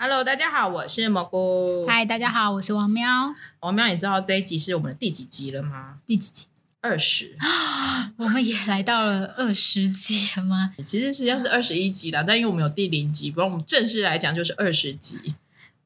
Hello，大家好，我是蘑菇。嗨，大家好，我是王喵。王喵，你知道这一集是我们的第几集了吗？第几集？二十啊。我们也来到了二十集了吗？其实实际上是二十一集了，但因为我们有第零集，不然我们正式来讲就是二十集。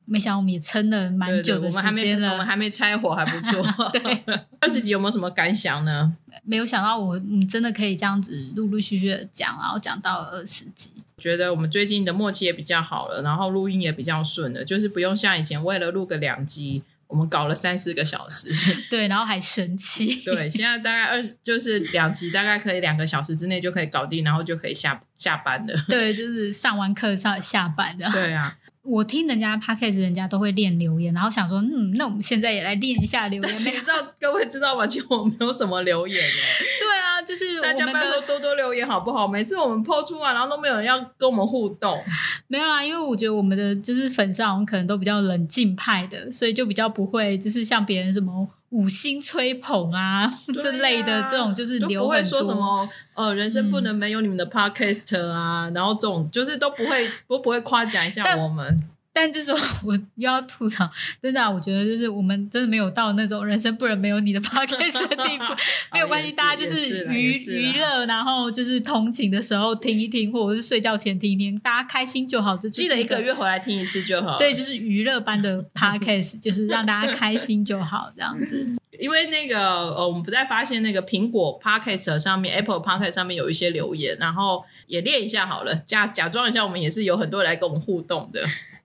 没想到我们也撑了蛮久的时间了，我们还没拆火，还不错。对，二十集有没有什么感想呢？没有想到我，你真的可以这样子陆陆续续的讲，然后讲到二十集。觉得我们最近的默契也比较好了，然后录音也比较顺了，就是不用像以前为了录个两集，我们搞了三四个小时。对，然后还生气。对，现在大概二十就是两集，大概可以两个小时之内就可以搞定，然后就可以下下班了。对，就是上完课上下班的。对啊。我听人家 podcast，人家都会练留言，然后想说，嗯，那我们现在也来练一下留言。你知道各位知道吗？其实我没有什么留言哎。对啊，就是大家拜托多多留言好不好？每次我们抛出来，然后都没有人要跟我们互动。没有啊，因为我觉得我们的就是粉丝可能都比较冷静派的，所以就比较不会就是像别人什么。五星吹捧啊 之类的，这种就是不会说什么呃，人生不能没有你们的 podcast 啊，然后这种就是都不会都不会夸奖一下我们。但就是我又要吐槽，真的，我觉得就是我们真的没有到那种人生不能没有你的 podcast 的地步。没有关系，大家就是娱娱乐，然后就是通勤的时候听一听，或者是睡觉前听一听，大家开心就好。就记得一个月回来听一次就好。对，就是娱乐般的 podcast，就是让大家开心就好，这样子。因为那个呃，我们不再发现那个苹果 podcast 上面，Apple podcast 上面有一些留言，然后也练一下好了，假假装一下，我们也是有很多人来跟我们互动的。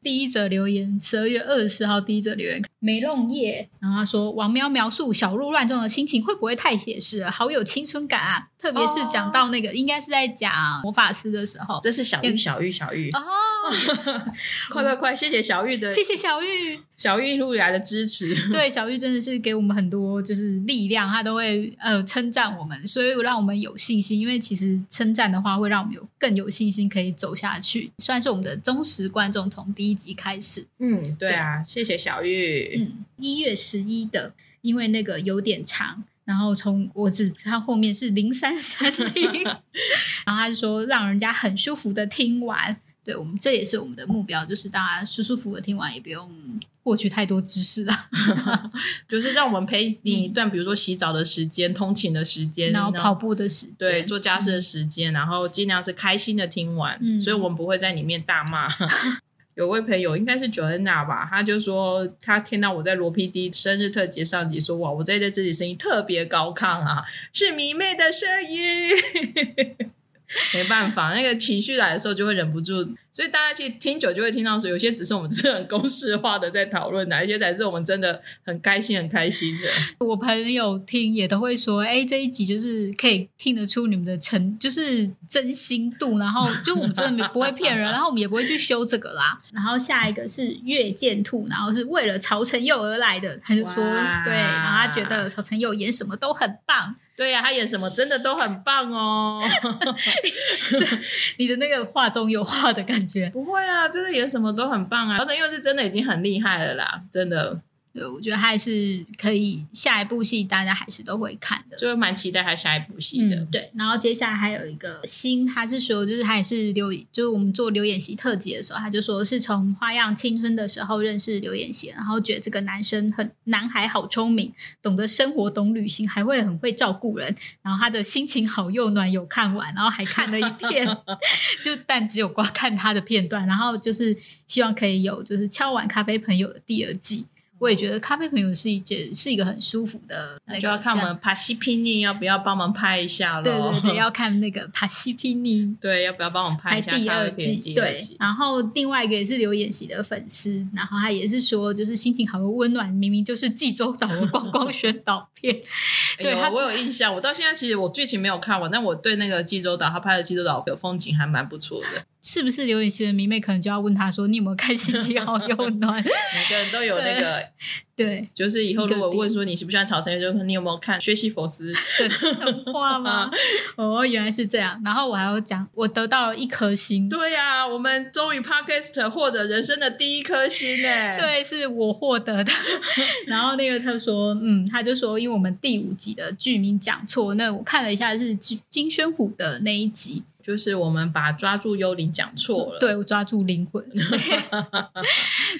第一则留言，十二月二十号第一则留言，梅弄叶，然后他说王喵描述小鹿乱撞的心情会不会太写实了？好有青春感啊！特别是讲到那个，应该是在讲魔法师的时候。这是小玉，小玉，小玉哦！快快快，谢谢小玉的，谢谢小玉，小玉一路以来的支持。对，小玉真的是给我们很多就是力量，他都会呃称赞我们，所以让我们有信心。因为其实称赞的话，会让我们有更有信心可以走下去。算是我们的忠实观众，从第一集开始。嗯，对啊，谢谢小玉。嗯，一月十一的，因为那个有点长。然后从我只他后面是零三三零，然后他就说让人家很舒服的听完，对我们这也是我们的目标，就是大家舒舒服服的听完，也不用获取太多知识啊 就是让我们陪你一段，比如说洗澡的时间、通勤的时间，然后跑步的时间，对，做家事的时间，然后尽量是开心的听完，所以我们不会在里面大骂。有位朋友应该是 Joanna 吧，他就说他听到我在罗 PD 生日特辑上集说哇，我在这自己声音特别高亢啊，是迷妹的声音。没办法，那个情绪来的时候就会忍不住，所以大家去听久就会听到说，有些只是我们是很公式化的在讨论，哪一些才是我们真的很开心、很开心的。我朋友听也都会说，哎，这一集就是可以听得出你们的诚，就是真心度，然后就我们真的不会骗人，然后我们也不会去修这个啦。然后下一个是月见兔，然后是为了曹承佑而来的，他就说对，然后他觉得曹承佑演什么都很棒。对呀，他演什么真的都很棒哦。你的那个话中有话的感不会啊，真的演什么都很棒啊。而且因为是真的已经很厉害了啦，真的。对，我觉得还是可以，下一部戏大家还是都会看的，就蛮期待他下一部戏的。对，然后接下来还有一个新，他是说，就是他也是刘，就是我们做刘演习特辑的时候，他就说是从花样青春的时候认识刘演习，然后觉得这个男生很男孩好聪明，懂得生活，懂旅行，还会很会照顾人，然后他的心情好又暖，有看完，然后还看了一遍，就但只有光看他的片段，然后就是希望可以有就是敲碗咖啡朋友的第二季。我也觉得咖啡朋友是一件是一个很舒服的，那就要看我们帕西皮尼要不要帮忙拍一下喽？对对对，要看那个帕西皮尼，对，要不要帮我们拍一下第二季？对，然后另外一个也是刘演习的粉丝，然后他也是说，就是心情好又温暖，明明就是济州岛的观光宣导片。对，我有印象，我到现在其实我剧情没有看完，但我对那个济州岛他拍的济州岛的风景还蛮不错的。是不是刘雨昕的迷妹可能就要问他说：“你有没有开心机好又暖？” 每个人都有那个对，就是以后如果问说你喜不喜欢草橙，就说你有没有看《学习佛斯》的笑话吗？哦，原来是这样。然后我还要讲，我得到了一颗星。对呀、我们终于 Podcast 获得人生的第一颗星哎！对，是我获得的。然后那个他说，嗯，他就说，因为我们第五集的剧名讲错，那我看了一下是金金宣虎的那一集，就是我们把抓住幽灵讲错了。对我抓住灵魂，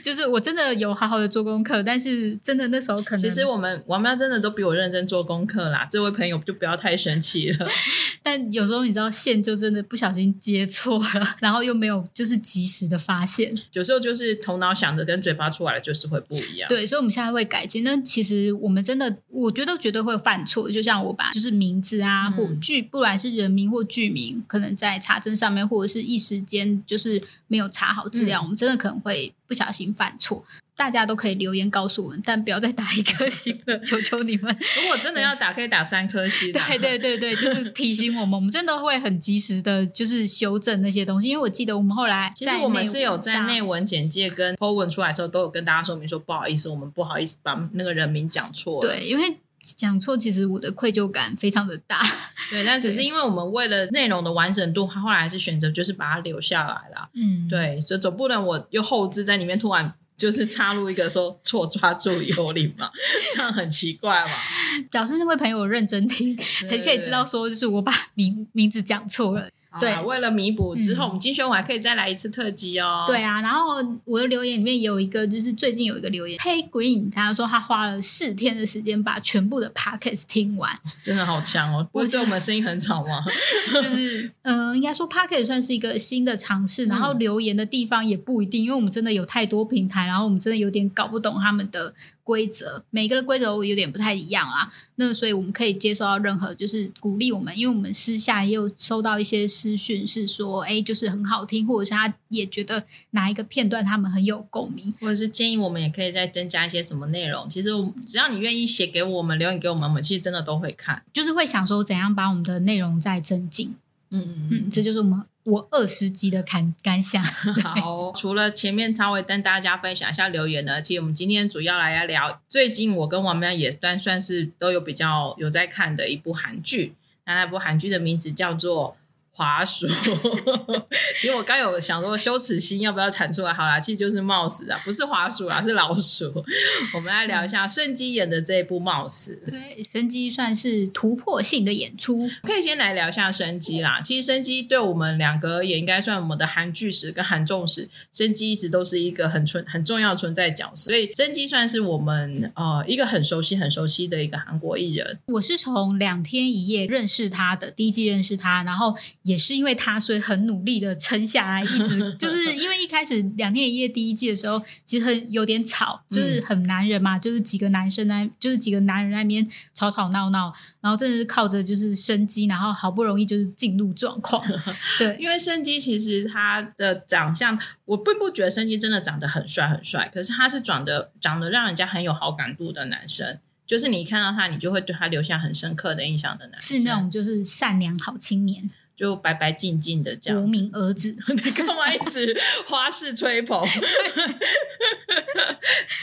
就是我真的有好好的做功课，但是真的那时候可能，其实我们王喵真的都比我认真做功课啦，这位朋友就不要太生气了。但有时候你知道线就真的不小心接错了，然后又没有就是及时的发现，有时候就是头脑想的跟嘴巴出来的就是会不一样。对，所以我们现在会改进。那其实我们真的，我觉得绝对会犯错。就像我把就是名字啊，嗯或剧，不管是人名或剧名，可能在查证上面，或者是一时间就是没有查好资料，嗯我们真的可能会不小心犯错。大家都可以留言告诉我们，但不要再打一颗星了，求求你们。如果真的要打，可以打三颗星啊。对对对对，就是提醒我们，我们真的会很及时的，就是修正那些东西。因为我记得我们后来其实我们是有在内文简介跟 po 文出来的时候，都有跟大家说明说，不好意思，我们不好意思把那个人名讲错了。对，因为讲错，其实我的愧疚感非常的大。对，但只是因为我们为了内容的完整度，他后来还是选择就是把它留下来了。嗯，对，所以总不能我又后置在里面突然。就是插入一个说错抓住幽灵嘛，这样很奇怪嘛。表示那位朋友认真听，才可以知道说，就是我把名名字讲错了。对为了弥补之后，嗯我们精选我还可以再来一次特辑哦。对啊，然后我的留言里面有一个，就是最近有一个留言，Hey Green，他说他花了四天的时间把全部的 Podcast 听完，真的好强哦！不会觉得我们声音很吵吗？就是嗯、呃应该说 Podcast 算是一个新的尝试，然后留言的地方也不一定，因为我们真的有太多平台，然后我们真的有点搞不懂他们的规则，每个的规则有点不太一样啊。那所以我们可以接受到任何就是鼓励我们，因为我们私下也有收到一些私讯，是说哎，就是很好听，或者是他也觉得哪一个片段他们很有共鸣。或者是建议我们也可以再增加一些什么内容？其实只要你愿意写给我们，留言给我们，我们其实真的都会看。就是会想说怎样把我们的内容再增进，嗯嗯嗯，这就是我们我二十集的感感想。好，除了前面稍微跟大家分享一下留言呢，其实我们今天主要来聊最近我跟王喵也算算是都有比较有在看的一部韩剧，那那部韩剧的名字叫做。滑鼠，其实我刚有想说羞耻心要不要产出来？好啦，其实就是 mouse 啊，不是滑鼠啊，是老鼠。我们来聊一下盛基演的这一部 mouse。对，生机算是突破性的演出，可以先来聊一下生基啦。其实生基对我们两个也应该算我们的韩剧史跟韩重史，生基一直都是一个很存很重要的存在角色。所以生基算是我们呃一个很熟悉很熟悉的一个韩国艺人。我是从两天一夜认识他的，第一季认识他，然后也是因为他，所以很努力的撑下来，一直 就是因为一开始两天一夜第一季的时候，其实很有点吵，就是很男人嘛，就是几个男生在，就是几个男人在那边吵吵闹闹，然后真的是靠着就是生机，然后好不容易就是进入状况，对，因为生机其实他的长相，我并不觉得生机真的长得很帅很帅，可是他是长得长得让人家很有好感度的男生。就是你一看到他，你就会对他留下很深刻的印象的男生，是那种就是善良好青年，就白白净净的这样国子。民儿子。你 干嘛一直花式吹捧？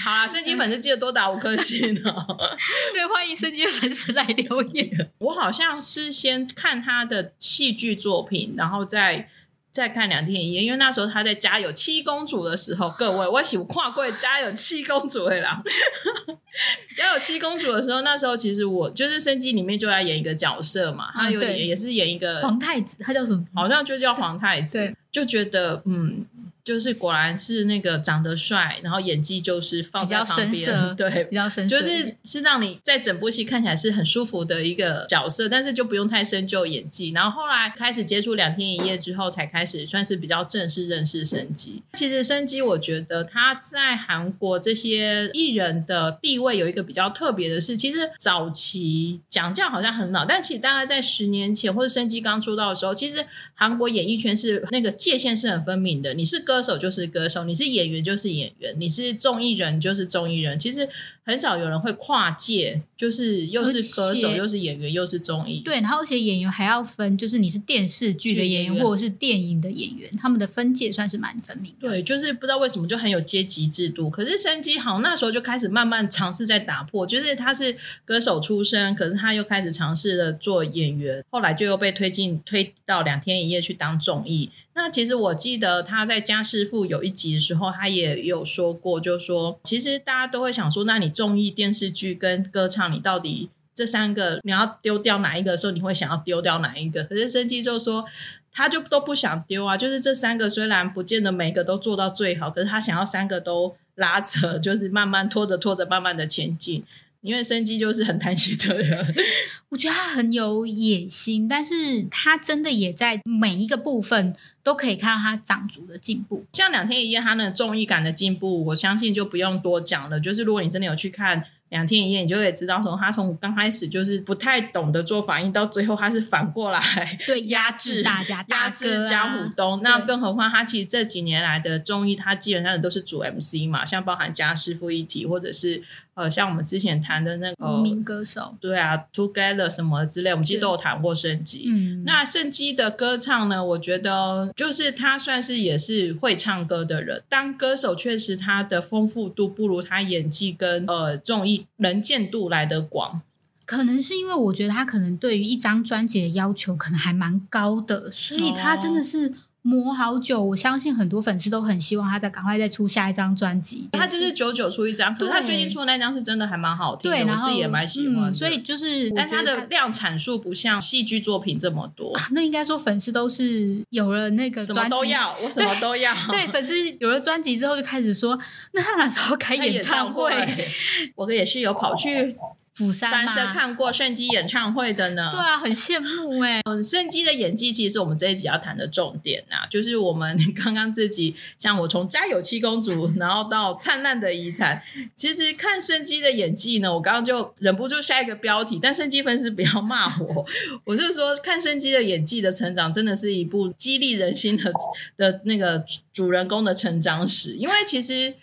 好啦，圣经粉丝记得多打五颗星哦。对，欢迎生机粉丝来留言。我好像是先看他的戏剧作品，然后再再看两天一夜，因为那时候他在《家有七公主》的时候，各位我喜欢跨过《家有七公主》的啦。《家有七公主》的时候，那时候其实我就是生机里面就要演一个角色嘛，他有也是演一个皇太子，他叫什么？好像就叫皇太子，就觉得嗯，就是果然是那个长得帅，然后演技就是放在旁边，对比，较深邃就，是是让你在整部戏看起来是很舒服的一个角色，但是就不用太深究演技。然后后来开始接触两天一夜之后，才开始算是比较正式认识生机。其实生机，我觉得他在韩国这些艺人的地位有一个比较特别的是，其实早期讲这样好像很老，但其实大概在十年前或者生机刚出道的时候，其实韩国演艺圈是那个界限是很分明的，你是歌歌手就是歌手，你是演员就是演员，你是综艺人就是综艺人。其实很少有人会跨界，就是又是歌手又是演员又是综艺。对，然后而且演员还要分，就是你是电视剧的演员或者是电影的演员，他们的分界算是蛮分明的。对，就是不知道为什么就很有阶级制度。可是生机好那时候就开始慢慢尝试在打破，就是他是歌手出身，可是他又开始尝试了做演员，后来就又被推进推到两天一夜去当综艺。那其实我记得他在家师傅有一集的时候，他也有说过，就说其实大家都会想说，那你综艺、电视剧跟歌唱，你到底这三个你要丢掉哪一个的时候，你会想要丢掉哪一个？可是生机就说，他就都不想丢啊，就是这三个虽然不见得每个都做到最好，可是他想要三个都拉扯，就是慢慢拖着拖着，慢慢的前进。因为生机就是很贪心的人，我觉得他很有野心，但是他真的也在每一个部分都可以看到他长足的进步。像两天一夜，他那综艺感的进步，我相信就不用多讲了。就是如果你真的有去看。两天一夜，你就可以知道，从他从刚开始就是不太懂得做反应，到最后他是反过来对 压制大家，压制江虎东。那更何况他其实这几年来的综艺，他基本上都是主 MC 嘛，像包含家师傅一体，或者是呃，像我们之前谈的那个民歌手，对啊，Together 什么之类，我们其实都有谈过圣基。嗯，那圣基的歌唱呢，我觉得就是他算是也是会唱歌的人，当歌手确实他的丰富度不如他演技跟呃综艺。能见度来的广，可能是因为我觉得他可能对于一张专辑的要求可能还蛮高的，所以他真的是。磨好久，我相信很多粉丝都很希望他再赶快再出下一张专辑。他就是九九出一张，可是他最近出的那张是真的还蛮好听的，我自己也蛮喜欢。所以就是，但他的量产数不像戏剧作品这么多。那应该说粉丝都是有了那个什么都要，我什么都要。对，粉丝有了专辑之后就开始说，那他哪时候开演唱会？我也是有跑去。釜山是看过圣基演唱会的呢，对啊，很羡慕哎。嗯，圣基的演技其实是我们这一集要谈的重点啊，就是我们刚刚自己像我从家有七公主，然后到灿烂的遗产，其实看圣基的演技呢，我刚刚就忍不住下一个标题，但圣基粉丝不要骂我，我就说看圣基的演技的成长，真的是一部激励人心的的那个主人公的成长史，因为其实。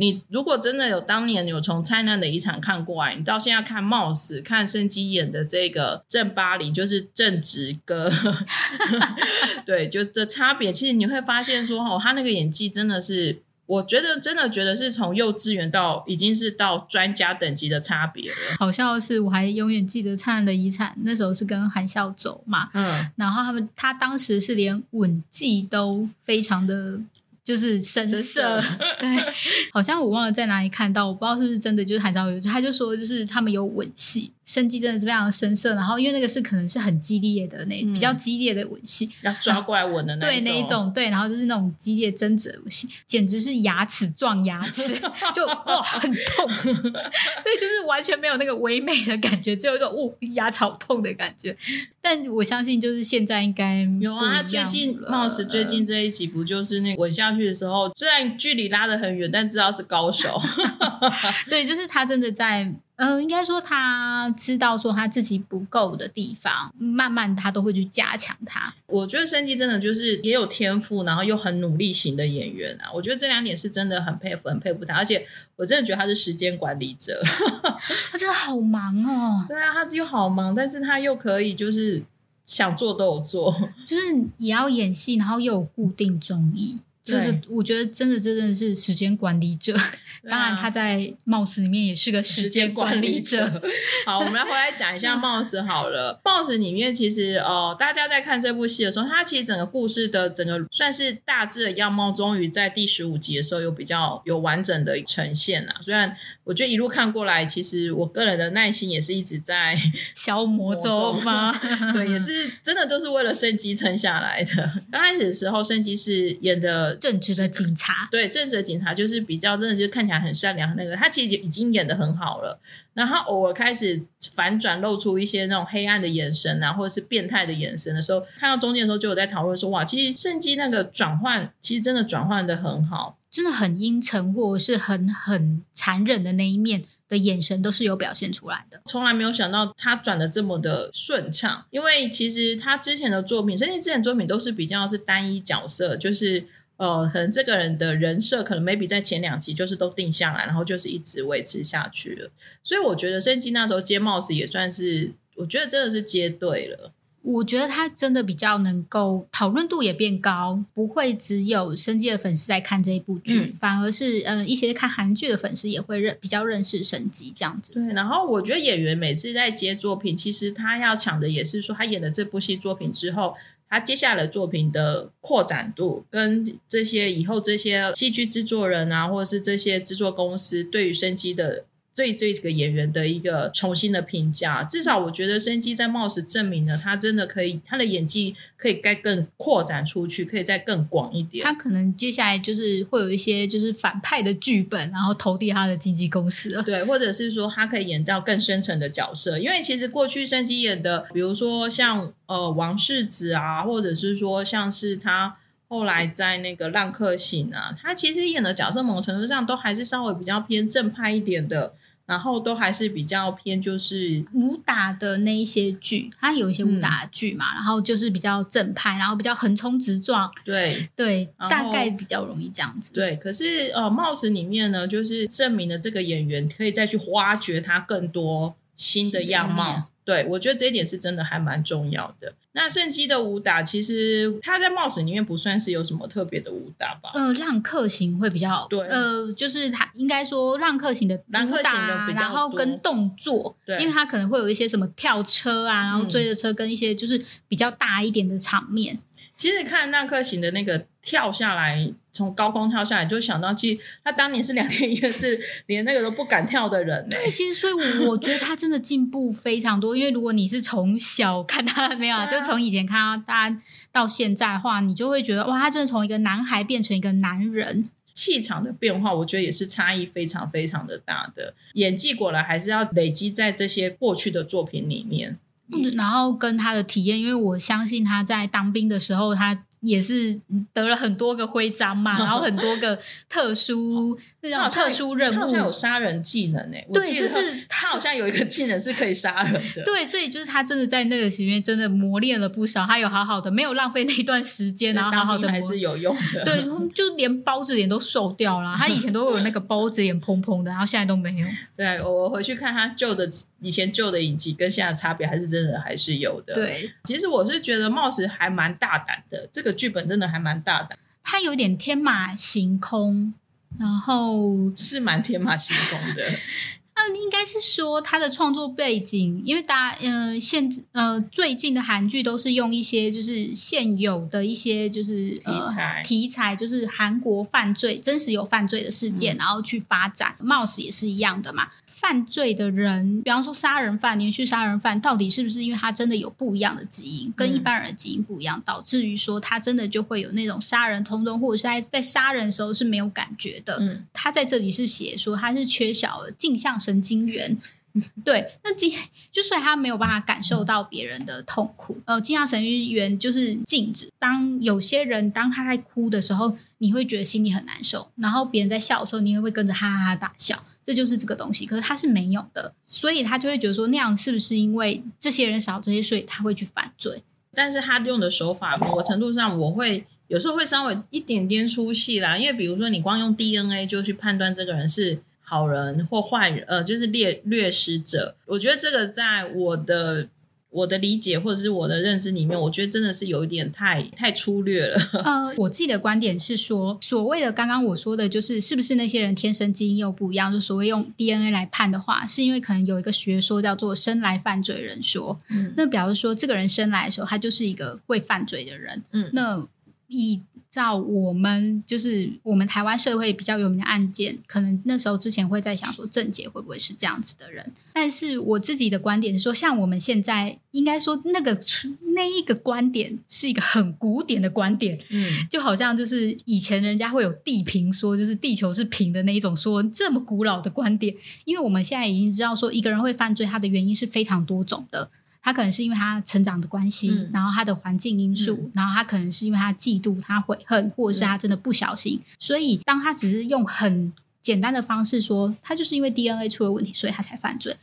你如果真的有当年有从灿烂的遗产看过来，你到现在看冒死看生基演的这个正巴黎，就是正直哥，对，就这差别，其实你会发现说，哦，他那个演技真的是，我觉得真的觉得是从幼稚园到已经是到专家等级的差别了。好笑的是，我还永远记得灿烂的遗产那时候是跟韩笑走嘛，嗯，然后他们他当时是连吻技都非常的。就是深色，对，好像我忘了在哪里看到，我不知道是不是真的，就是韩昭宇，他就说，就是他们有吻戏。生机真的是非常深色，然后因为那个是可能是很激烈的那比较激烈的吻戏，要抓过来吻的那对那一种对，然后就是那种激烈争执的吻戏，简直是牙齿撞牙齿，就哇很痛，对，就是完全没有那个唯美的感觉，只有一种哦牙好痛的感觉。但我相信就是现在应该有啊，最近貌似最近这一集不就是那吻下去的时候，虽然距离拉得很远，但知道是高手，对，就是他真的在。呃，应该说他知道说他自己不够的地方，慢慢他都会去加强他。我觉得申基真的就是也有天赋，然后又很努力型的演员啊。我觉得这两点是真的很佩服，很佩服他。而且我真的觉得他是时间管理者，他真的好忙哦。对啊，他又好忙，但是他又可以就是想做都有做，就是也要演戏，然后又有固定综艺。就是我觉得真的真的是时间管理者，当然他在貌似里面也是个时间管理者。好，我们来回来讲一下貌似好了。貌似里面其实呃，大家在看这部戏的时候，它其实整个故事的整个算是大致的样貌，终于在第十五集的时候有比较有完整的呈现啊。虽然我觉得一路看过来，其实我个人的耐心也是一直在 消磨中吗？对，也是真的都是为了升级撑下来的。刚开始的时候，升级是演的。正直的警察，对正直的警察就是比较真的，就是看起来很善良。那个他其实已经演的很好了，然后偶尔开始反转，露出一些那种黑暗的眼神啊，或者是变态的眼神的时候，看到中间的时候就有在讨论说，哇，其实圣基那个转换，其实真的转换的很好，真的很阴沉或者是很很残忍的那一面。的眼神都是有表现出来的，从来没有想到他转的这么的顺畅。因为其实他之前的作品，甚至之前作品都是比较是单一角色，就是呃，可能这个人的人设可能 maybe 在前两集就是都定下来，然后就是一直维持下去了。所以我觉得申基那时候接 Mouse 也算是，我觉得真的是接对了。我觉得他真的比较能够讨论度也变高，不会只有生基的粉丝在看这一部剧，反而是呃一些看韩剧的粉丝也会认比较认识生基这样子。对，然后我觉得演员每次在接作品，其实他要抢的也是说他演了这部戏作品之后。他接下来作品的扩展度，跟这些以后这些戏剧制作人啊，或者是这些制作公司对于生机的。对这个演员的一个重新的评价，至少我觉得申基在貌似证明了他真的可以，他的演技可以该更扩展出去，可以再更广一点。他可能接下来就是会有一些就是反派的剧本，然后投递他的经纪公司了。对，或者是说他可以演到更深层的角色，因为其实过去申基演的，比如说像呃王世子啊，或者是说像是他后来在那个浪客行啊，他其实演的角色某种程度上都还是稍微比较偏正派一点的。然后都还是比较偏，就是武打的那一些剧，它有一些武打剧嘛，然后就是比较正派，然后比较横冲直撞，对对，大概比较容易这样子。对，可是呃，貌似里面呢，就是证明了这个演员可以再去挖掘他更多新的样貌。对，我觉得这一点是真的还蛮重要的。那圣基的武打，其实他在冒险里面不算是有什么特别的武打吧？呃，浪客行会比较对，呃，就是他应该说浪客行的浪客行的比较然后跟动作，对，因为他可能会有一些什么跳车啊，然后追着车跟一些就是比较大一点的场面。其实看那颗行的那个跳下来。从高空跳下来，就想到其实他当年是两天一夜，是连那个都不敢跳的人。对，其实所以我觉得他真的进步非常多。因为如果你是从小看他 没有，就从以前看他到现在的话，你就会觉得哇，他真的从一个男孩变成一个男人，气场的变化，我觉得也是差异非常非常的大的。演技果然还是要累积在这些过去的作品里面，然后跟他的体验，因为我相信他在当兵的时候，他。也是得了很多个徽章嘛，然后很多个特殊 那种特殊任务，他好像有杀人技能诶。对，就是他好像有一个技能是可以杀人的。对，所以就是他真的在那个里面真的磨练了不少，他有好好的没有浪费那一段时间，然后好好的还是有用的。对，就连包子脸都瘦掉了，他以前都有那个包子脸蓬蓬的，然后现在都没有。对我回去看他旧的以前旧的影集跟现在差别还是真的还是有的。对，其实我是觉得貌似还蛮大胆的这个。剧本真的还蛮大胆，它有点天马行空，然后是蛮天马行空的。那应该是说他的创作背景，因为大家呃现呃最近的韩剧都是用一些就是现有的一些就是题材题材，就是韩国犯罪真实有犯罪的事件，然后去发展。Mouse 也是一样的嘛，犯罪的人，比方说杀人犯、连续杀人犯，到底是不是因为他真的有不一样的基因，跟一般人的基因不一样，导致于说他真的就会有那种杀人冲动，或者是在在杀人的时候是没有感觉的。嗯，他在这里是写说他是缺少了镜像。神经元，对，那镜就所以他没有办法感受到别人的痛苦。呃，镜像神经元就是镜子。当有些人当他在哭的时候，你会觉得心里很难受；然后别人在笑的时候，你也会跟着哈哈哈大笑。这就是这个东西。可是他是没有的，所以他就会觉得说，那样是不是因为这些人少这些，所以他会去犯罪？但是他用的手法，某个程度上，我会有时候会稍微一点点出戏啦。因为比如说，你光用 DNA 就去判断这个人是。好人或坏人，呃，就是劣掠食者。我觉得这个在我的我的理解或者是我的认知里面，我觉得真的是有一点太太粗略了。呃，我自己的观点是说，所谓的刚刚我说的，就是是不是那些人天生基因又不一样？就所谓用 DNA 来判的话，是因为可能有一个学说叫做生来犯罪人说。嗯，那表示说这个人生来的时候，他就是一个会犯罪的人。嗯，那以照我们就是我们台湾社会比较有名的案件，可能那时候之前会在想说郑杰会不会是这样子的人？但是我自己的观点是说，像我们现在应该说那个那一个观点是一个很古典的观点，嗯，就好像就是以前人家会有地平说，就是地球是平的那一种说这么古老的观点，因为我们现在已经知道说一个人会犯罪，他的原因是非常多种的。他可能是因为他成长的关系，然后他的环境因素，然后他可能是因为他嫉妒、他悔恨，或者是他真的不小心。所以，当他只是用很简单的方式说他就是因为 DNA 出了问题，所以他才犯罪，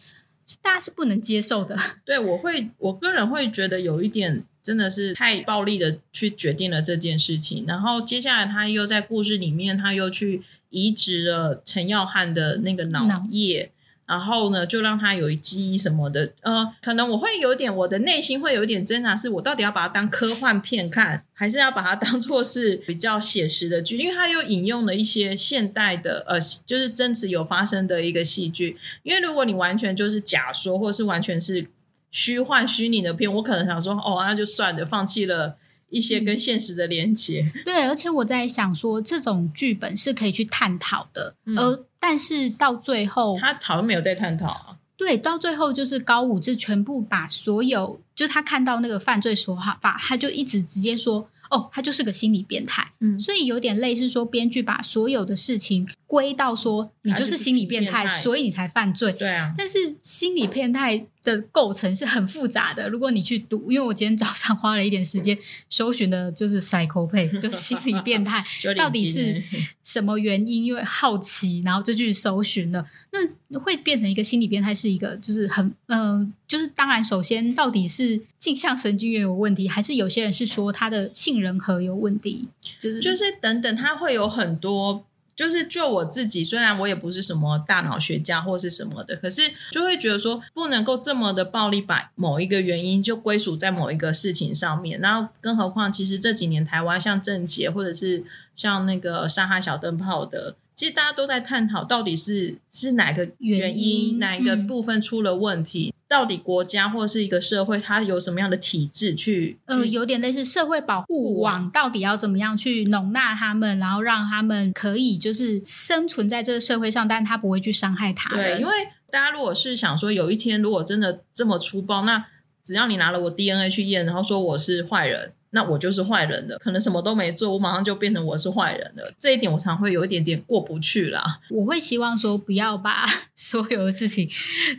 大家是不能接受的。对我会，我个人会觉得有一点真的是太暴力的去决定了这件事情。然后接下来他又在故事里面，他又去移植了陈耀汉的那个脑叶。然后呢，就让他有一记忆什么的，呃，可能我会有点，我的内心会有点挣扎，是我到底要把它当科幻片看，还是要把它当做是比较写实的剧？因为它又引用了一些现代的，呃，就是真实有发生的一个戏剧。因为如果你完全就是假说，或是完全是虚幻虚拟的片，我可能想说，哦，那就算了，放弃了一些跟现实的连接。对，而且我在想说，这种剧本是可以去探讨的，而。但是到最后，他好像没有在探讨啊。对，到最后就是高武志全部把所有，就他看到那个犯罪手法，他就一直直接说。哦，他就是个心理变态，嗯，所以有点类似说，编剧把所有的事情归到说，你就是心理变态，所以你才犯罪。对啊，但是心理变态的构成是很复杂的。如果你去读，因为我今天早上花了一点时间搜寻的，就是 psychopath，就是心理变态 到底是什么原因？因为好奇，然后就去搜寻了。那会变成一个心理变态，是一个就是很嗯。就是当然，首先到底是镜像神经元有问题，还是有些人是说他的杏仁核有问题？就是就是等等，他会有很多。就是就我自己，虽然我也不是什么大脑学家或是什么的，可是就会觉得说不能够这么的暴力，把某一个原因就归属在某一个事情上面。然后更何况，其实这几年台湾像郑杰或者是像那个上海小灯泡的。其实大家都在探讨，到底是是哪个原因，哪一个部分出了问题？到底国家或者是一个社会，它有什么样的体制去？呃，有点类似社会保护网，到底要怎么样去容纳他们，然后让他们可以就是生存在这个社会上，但他不会去伤害他人。对，因为大家如果是想说，有一天如果真的这么粗暴，那只要你拿了我 DNA 去验，然后说我是坏人。那我就是坏人的，可能什么都没做，我马上就变成我是坏人的。这一点我常会有一点点过不去啦。我会希望说，不要把 所有的事情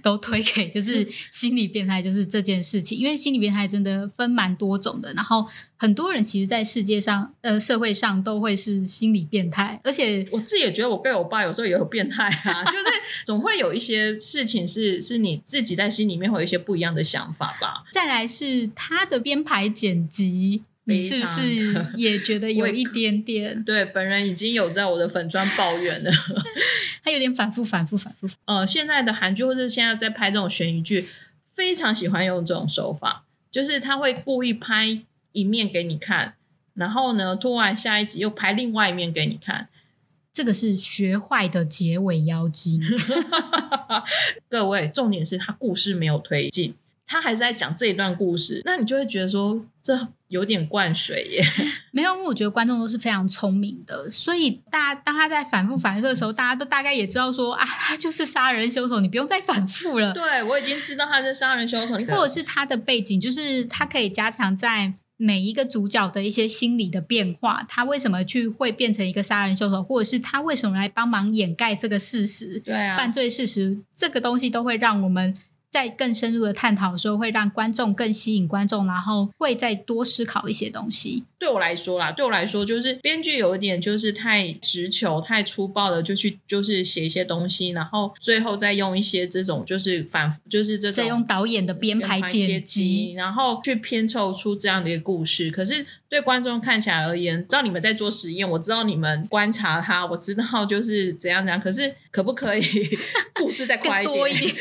都推给就是心理变态，就是这件事情，因为心理变态真的分蛮多种的。然后很多人其实，在世界上呃社会上都会是心理变态，而且我自己也觉得我被我爸有时候也有变态啊，就是总会有一些事情是是你自己在心里面会有一些不一样的想法吧。再来是他的编排剪辑。你是不是也觉得有一点点？对，本人已经有在我的粉砖抱怨了，他有点反复、反复、反复。呃，现在的韩剧或者现在在拍这种悬疑剧，非常喜欢用这种手法，就是他会故意拍一面给你看，然后呢，突然下一集又拍另外一面给你看。这个是学坏的结尾妖精。各位，重点是他故事没有推进。他还是在讲这一段故事，那你就会觉得说这有点灌水耶。没有，因为我觉得观众都是非常聪明的，所以大家当他在反复反复的时候，大家都大概也知道说啊，他就是杀人凶手，你不用再反复了。对，我已经知道他是杀人凶手，或者是他的背景，就是他可以加强在每一个主角的一些心理的变化，他为什么去会变成一个杀人凶手，或者是他为什么来帮忙掩盖这个事实，对啊，犯罪事实，这个东西都会让我们。在更深入的探讨的时候，会让观众更吸引观众，然后会再多思考一些东西。对我来说啦，对我来说，就是编剧有一点就是太直球、太粗暴的，就去就是写一些东西，然后最后再用一些这种就是反复，就是这种再用导演的编排剪辑，然后去拼凑出这样的一个故事。可是。对观众看起来而言，知道你们在做实验，我知道你们观察他，我知道就是怎样怎样。可是可不可以 故事再快一点？多一点，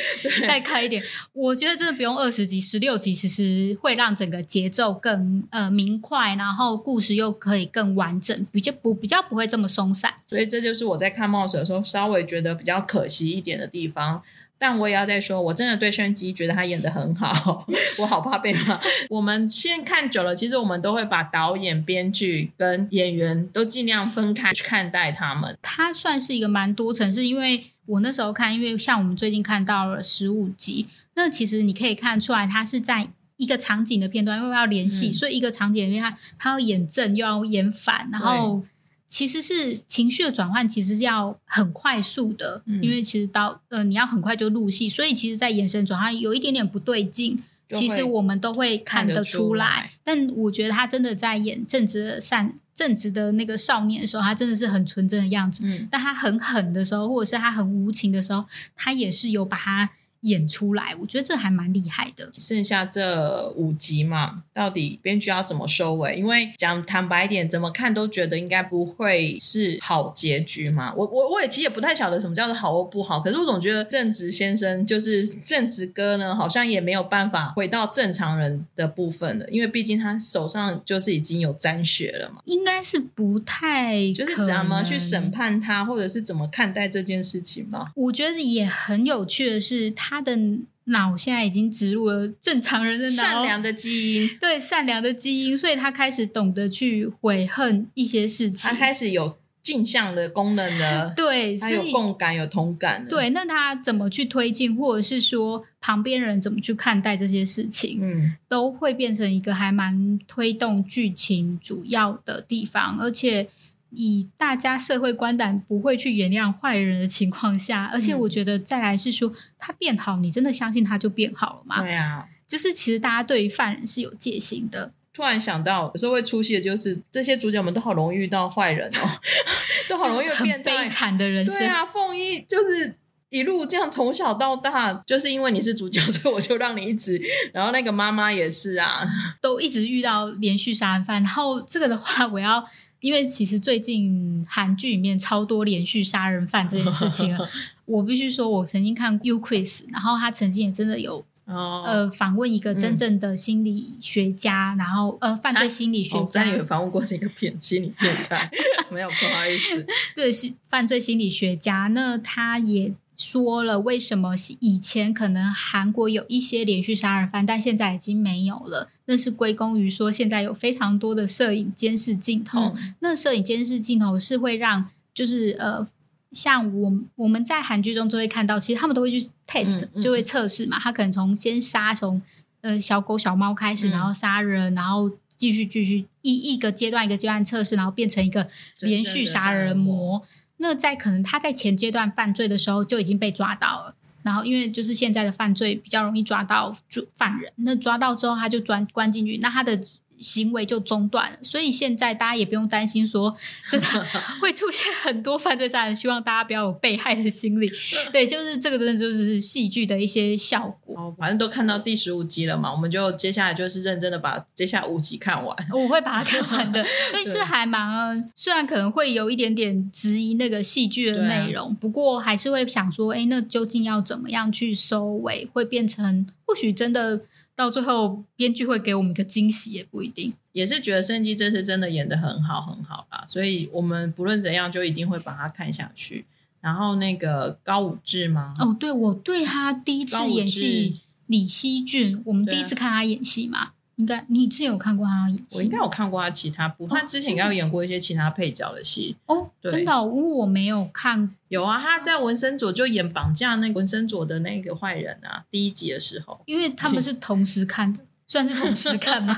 再开一点。我觉得真的不用二十集、十六集，其实会让整个节奏更呃明快，然后故事又可以更完整，比较不比较不会这么松散。所以这就是我在看《冒险》的时候稍微觉得比较可惜一点的地方。但我也要再说，我真的对申基觉得他演的很好，我好怕被骂。我们现在看久了，其实我们都会把导演、编剧跟演员都尽量分开去看待他们。他算是一个蛮多层，是因为我那时候看，因为像我们最近看到了十五集，那其实你可以看出来，他是在一个场景的片段，因为要联系，所以一个场景里面他他要演正又要演反，然后。其实是情绪的转换，其实是要很快速的，因为其实到呃你要很快就入戏，所以其实，在眼神转换有一点点不对劲，其实我们都会看得出来。但我觉得他真的在演正直的善正直的那个少年的时候，他真的是很纯真的样子。但他很狠的时候，或者是他很无情的时候，他也是有把他。演出来，我觉得这还蛮厉害的。剩下这五集嘛，到底编剧要怎么收尾？因为讲坦白一点，怎么看都觉得应该不会是好结局嘛。我我我也其实也不太晓得什么叫做好或不好，可是我总觉得正直先生就是正直哥呢，好像也没有办法回到正常人的部分了，因为毕竟他手上就是已经有沾血了嘛。应该是不太就是怎么去审判他，或者是怎么看待这件事情吗？我觉得也很有趣的是，他的脑现在已经植入了正常人的脑，善良的基因，对善良的基因，所以他开始懂得去悔恨一些事情，他开始有镜像的功能了，对，他有共感，有同感，对。那他怎么去推进，或者是说旁边人怎么去看待这些事情，嗯，都会变成一个还蛮推动剧情主要的地方，而且。以大家社会观感不会去原谅坏人的情况下，而且我觉得再来是说他变好，你真的相信他就变好了吗？对啊，就是其实大家对于犯人是有戒心的。突然想到，有时候会出戏的就是这些主角们都好容易遇到坏人哦，都好容易变悲惨的人生。对啊，凤一就是一路这样从小到大，就是因为你是主角，所以我就让你一直。然后那个妈妈也是啊，都一直遇到连续杀人犯。然后这个的话，我要。因为其实最近韩剧里面超多连续杀人犯这件事情，我必须说，我曾经看 U Quiz，然后他曾经也真的有呃访问一个真正的心理学家，然后呃犯罪心理学家有访问过这个片心理变态，没有不好意思，对是犯罪心理学家，那他也。说了为什么以前可能韩国有一些连续杀人犯，但现在已经没有了？那是归功于说现在有非常多的摄影监视镜头。那摄影监视镜头是会让，就是呃，像我我们在韩剧中就会看到，其实他们都会去 test，就会测试嘛。他可能从先杀从呃小狗小猫开始，然后杀人，然后继续继续一一个阶段一个阶段测试，然后变成一个连续杀人魔。那在可能他在前阶段犯罪的时候就已经被抓到了，然后因为就是现在的犯罪比较容易抓到主犯人，那抓到之后他就钻关进去，那他的。行为就中断了，所以现在大家也不用担心说真 的 会出现很多犯罪杀人，希望大家不要有被害的心理。对，就是这个真的就是戏剧的一些效果。哦，反正都看到第十五集了嘛，我们就接下来就是认真的把接下来五集看完。我会把它看完的，所以是还蛮虽然可能会有一点点质疑那个戏剧的内容，不过还是会想说，哎，那究竟要怎么样去收尾，会变成或许真的。到最后，编剧会给我们一个惊喜，也不一定。也是觉得申基这次真的演的很好，很好啦，所以我们不论怎样，就一定会把它看下去。然后那个高武志吗？哦，对，我对他第一次演戏李希俊，我们第一次看他演戏嘛。应该你之前有看过他演？我应该有看过他其他部，他之前应该有演过一些其他配角的戏哦。真的，因为我没有看。有啊，他在《文森佐》就演绑架那文森佐的那个坏人啊，第一集的时候。因为他们是同时看的。算是同事看吗？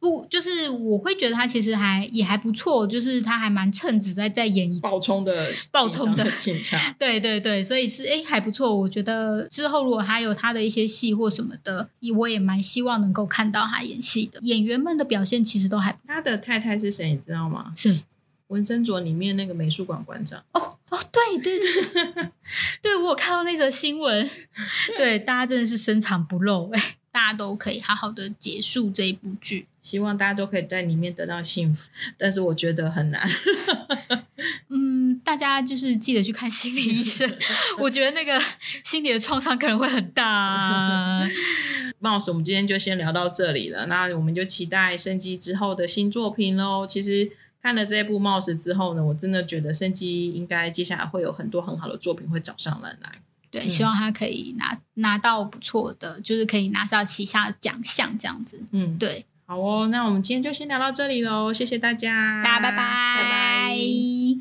不，就是我会觉得他其实还也还不错，就是他还蛮称职在在演一爆冲的爆冲的警察，对对对，所以是哎还不错。我觉得之后如果还有他的一些戏或什么的，我也蛮希望能够看到他演戏的。演员们的表现其实都还。他的太太是谁？你知道吗？是《文森卓》里面那个美术馆馆长。哦哦，对对对对，对我有看到那则新闻，对大家真的是深藏不露哎。大家都可以好好的结束这一部剧，希望大家都可以在里面得到幸福，但是我觉得很难。嗯，大家就是记得去看心理医生，我觉得那个心理的创伤可能会很大。Mouse，我们今天就先聊到这里了，那我们就期待生机之后的新作品喽。其实看了这部 Mouse 之后呢，我真的觉得生机应该接下来会有很多很好的作品会找上门来。对，希望他可以拿拿到不错的，就是可以拿到旗下奖项这样子。嗯，对，好哦，那我们今天就先聊到这里喽，谢谢大家，大家拜拜，拜拜。